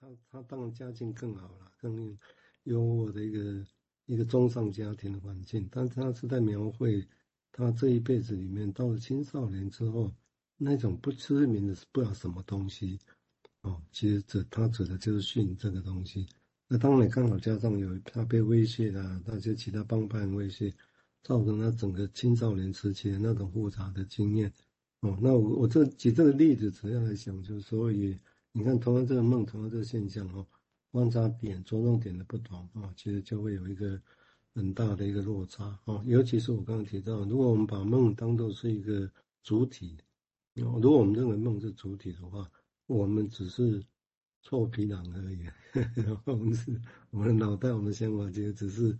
他他当然家境更好了，更优渥的一个一个中上家庭的环境，但他是在描绘他这一辈子里面，到了青少年之后，那种不知名的是不知道什么东西哦，其实这他指的就是性这个东西。那当然刚好加上有他被威胁啊，那些其他帮派威胁，造成他整个青少年时期的那种复杂的经验。哦，那我我这举这个例子主要来讲，就是所以你看同样这个梦，同样这个现象哦，观察点着重点的不同啊，其实就会有一个很大的一个落差啊。尤其是我刚刚提到，如果我们把梦当作是一个主体，如果我们认为梦是主体的话，我们只是。臭皮囊而已，然 后我们是我们的脑袋，我们的想法其实只是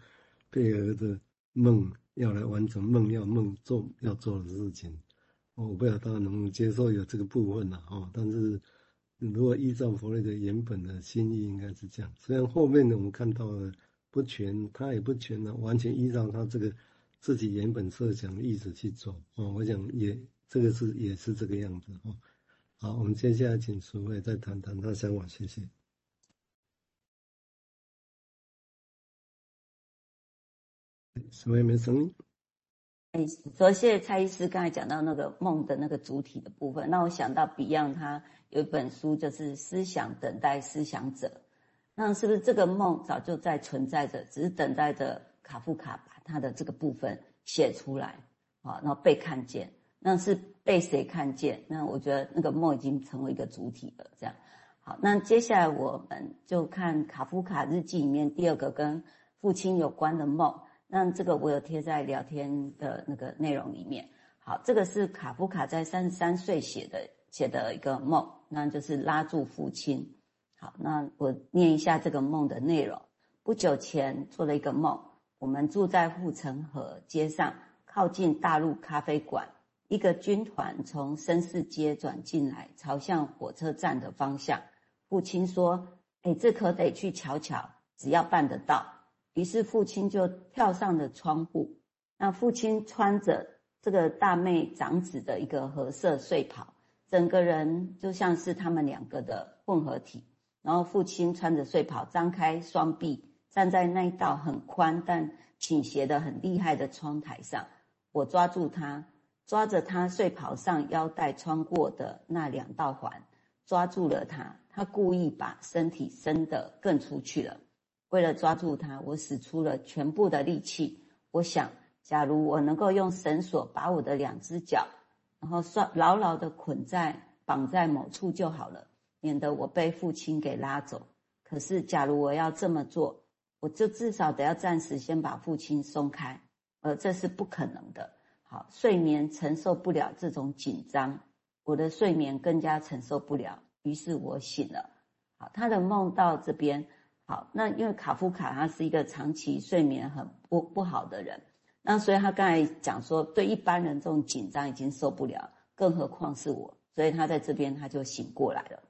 配合着梦要来完成梦要梦做要做的事情。我不知道大家能不能接受有这个部分了哦。但是如果依照弗洛伊德原本的心意，应该是这样。虽然后面呢，我们看到了不全，他也不全呢，完全依照他这个自己原本设想的意思去走哦。我想也这个是也是这个样子哦。好，我们接下来请淑慧再谈谈他想法，谢谢。淑慧没声音。哎，所以谢谢蔡医师刚才讲到那个梦的那个主体的部分，那我想到 Beyond 他有一本书就是《思想等待思想者》，那是不是这个梦早就在存在着，只是等待着卡夫卡把他的这个部分写出来，啊，然后被看见。那是被谁看见？那我觉得那个梦已经成为一个主体了。这样，好，那接下来我们就看卡夫卡日记里面第二个跟父亲有关的梦。那这个我有贴在聊天的那个内容里面。好，这个是卡夫卡在三十三岁写的写的一个梦，那就是拉住父亲。好，那我念一下这个梦的内容。不久前做了一个梦，我们住在护城河街上，靠近大陆咖啡馆。一个军团从绅士街转进来，朝向火车站的方向。父亲说：“哎，这可得去瞧瞧，只要办得到。”于是父亲就跳上了窗户。那父亲穿着这个大妹长子的一个褐色睡袍，整个人就像是他们两个的混合体。然后父亲穿着睡袍，张开双臂，站在那一道很宽但倾斜的很厉害的窗台上。我抓住他。抓着他睡袍上腰带穿过的那两道环，抓住了他。他故意把身体伸得更出去了。为了抓住他，我使出了全部的力气。我想，假如我能够用绳索把我的两只脚，然后拴牢牢地捆在绑在某处就好了，免得我被父亲给拉走。可是，假如我要这么做，我就至少得要暂时先把父亲松开，而这是不可能的。好，睡眠承受不了这种紧张，我的睡眠更加承受不了，于是我醒了。好，他的梦到这边，好，那因为卡夫卡他是一个长期睡眠很不不好的人，那所以他刚才讲说，对一般人这种紧张已经受不了，更何况是我，所以他在这边他就醒过来了。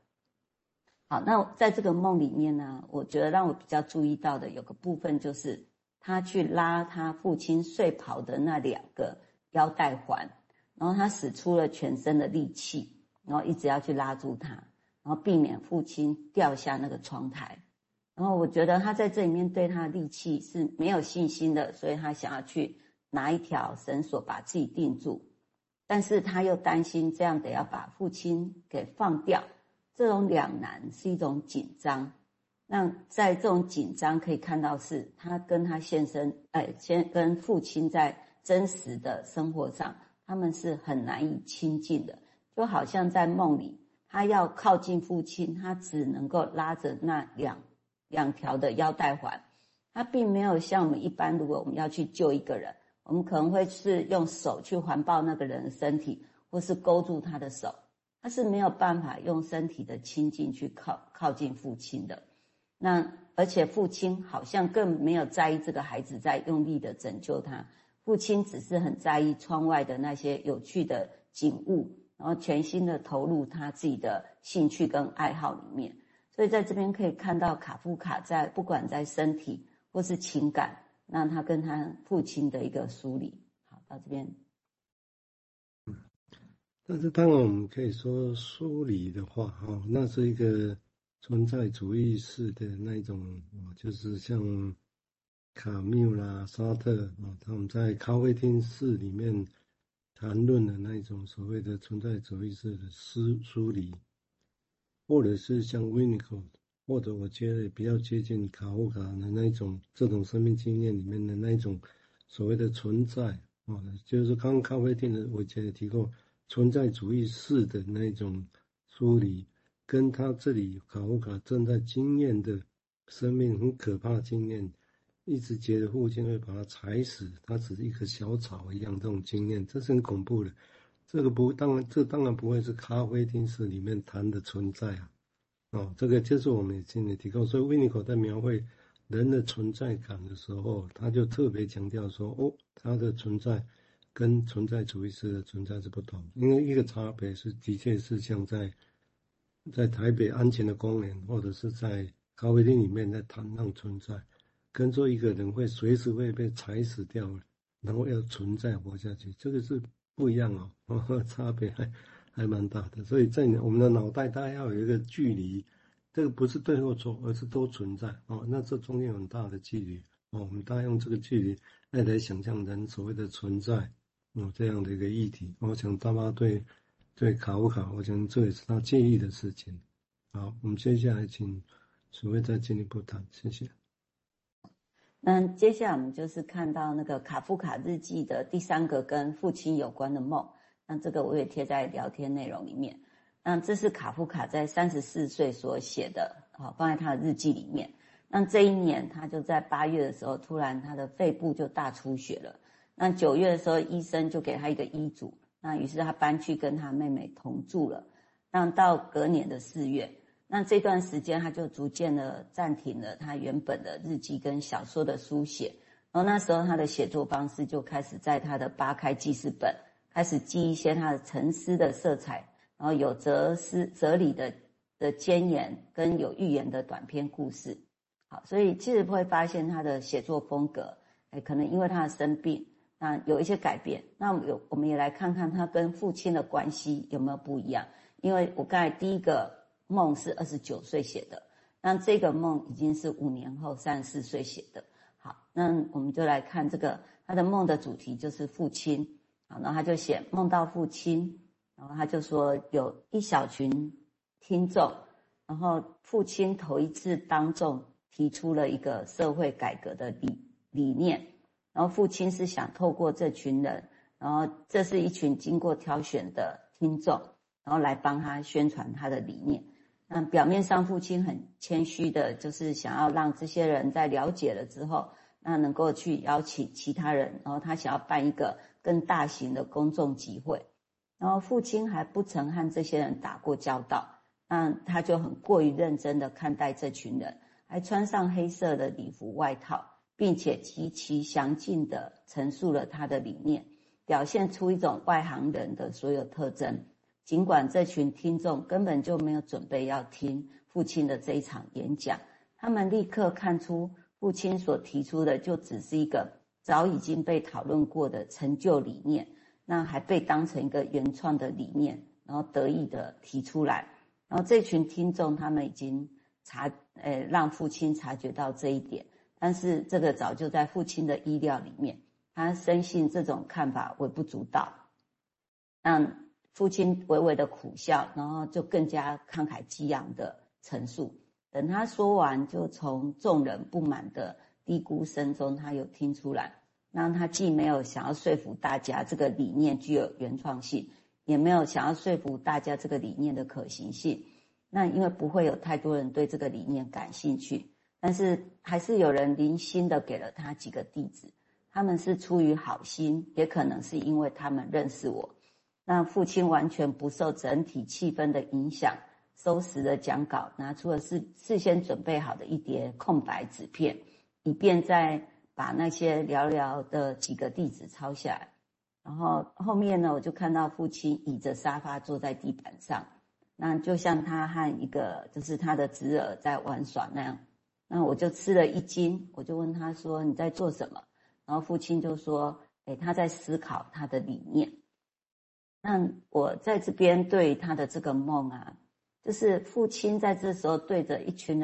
好，那在这个梦里面呢，我觉得让我比较注意到的有个部分就是，他去拉他父亲睡袍的那两个。腰带环，然后他使出了全身的力气，然后一直要去拉住他，然后避免父亲掉下那个窗台。然后我觉得他在这里面对他的力气是没有信心的，所以他想要去拿一条绳索把自己定住，但是他又担心这样得要把父亲给放掉，这种两难是一种紧张。那在这种紧张可以看到是他跟他先生，哎，先跟父亲在。真实的生活上，他们是很难以亲近的，就好像在梦里，他要靠近父亲，他只能够拉着那两两条的腰带环，他并没有像我们一般，如果我们要去救一个人，我们可能会是用手去环抱那个人的身体，或是勾住他的手，他是没有办法用身体的亲近去靠靠近父亲的。那而且父亲好像更没有在意这个孩子在用力的拯救他。父亲只是很在意窗外的那些有趣的景物，然后全心的投入他自己的兴趣跟爱好里面。所以在这边可以看到卡夫卡在不管在身体或是情感，那他跟他父亲的一个梳理。好，到这边。但是当然我们可以说梳理的话，哈，那是一个存在主义式的那种，就是像卡缪啦、沙特啊，他们在咖啡厅室里面谈论的那种所谓的存在主义式的思梳理，或者是像 VENICO 或者我觉得比较接近卡夫卡的那种这种生命经验里面的那种所谓的存在啊，就是刚咖啡厅的，我觉得提过。存在主义式的那种梳理，跟他这里卡夫卡正在经验的生命很可怕的经验，一直觉得父亲会把他踩死，他只是一棵小草一样，这种经验，这是很恐怖的。这个不，当然，这当然不会是咖啡厅式里面谈的存在啊。哦，这个就是我们今天提供，所以维尼口在描绘人的存在感的时候，他就特别强调说，哦，他的存在。跟存在主义式的存在是不同，因为一个差别是，的确是像在在台北安全的公园，或者是在咖啡厅里面在谈论存在，跟做一个人会随时会被踩死掉，然后要存在活下去，这个是不一样哦，差别还蛮大的。所以在我们的脑袋，大概要有一个距离，这个不是对或错，而是都存在哦。那这中间有很大的距离哦，我们大概用这个距离来来想象人所谓的存在。有这样的一个议题，我想大家对对卡夫卡，我想这也是他介意的事情。好，我们接下来请淑惠再进一步谈，谢谢。那接下来我们就是看到那个卡夫卡日记的第三个跟父亲有关的梦，那这个我也贴在聊天内容里面。那这是卡夫卡在三十四岁所写的，好，放在他的日记里面。那这一年他就在八月的时候，突然他的肺部就大出血了。那九月的时候，医生就给他一个医嘱，那于是他搬去跟他妹妹同住了。那到隔年的四月，那这段时间他就逐渐的暂停了他原本的日记跟小说的书写。然后那时候他的写作方式就开始在他的八开记事本开始记一些他的沉思的色彩，然后有哲思哲理的的箴言跟有寓言的短篇故事。好，所以其实会发现他的写作风格，哎，可能因为他的生病。那有一些改变，那有我们也来看看他跟父亲的关系有没有不一样。因为我刚才第一个梦是二十九岁写的，那这个梦已经是五年后三十四岁写的。好，那我们就来看这个他的梦的主题就是父亲。然后他就写梦到父亲，然后他就说有一小群听众，然后父亲头一次当众提出了一个社会改革的理理念。然后父亲是想透过这群人，然后这是一群经过挑选的听众，然后来帮他宣传他的理念。那表面上父亲很谦虚的，就是想要让这些人在了解了之后，那能够去邀请其他人，然后他想要办一个更大型的公众集会。然后父亲还不曾和这些人打过交道，那他就很过于认真的看待这群人，还穿上黑色的礼服外套。并且极其详尽地陈述了他的理念，表现出一种外行人的所有特征。尽管这群听众根本就没有准备要听父亲的这一场演讲，他们立刻看出父亲所提出的就只是一个早已经被讨论过的陈旧理念，那还被当成一个原创的理念，然后得意地提出来。然后这群听众他们已经察，呃，让父亲察觉到这一点。但是这个早就在父亲的意料里面，他深信这种看法微不足道，让父亲微微的苦笑，然后就更加慷慨激昂的陈述。等他说完，就从众人不满的低咕声中，他有听出来，那他既没有想要说服大家这个理念具有原创性，也没有想要说服大家这个理念的可行性。那因为不会有太多人对这个理念感兴趣。但是还是有人零星的给了他几个地址，他们是出于好心，也可能是因为他们认识我。那父亲完全不受整体气氛的影响，收拾了讲稿，拿出了事事先准备好的一叠空白纸片，以便再把那些寥寥的几个地址抄下来。然后后面呢，我就看到父亲倚着沙发坐在地板上，那就像他和一个就是他的侄儿在玩耍那样。那我就吃了一惊，我就问他说：“你在做什么？”然后父亲就说：“诶，他在思考他的理念。”那我在这边对他的这个梦啊，就是父亲在这时候对着一群人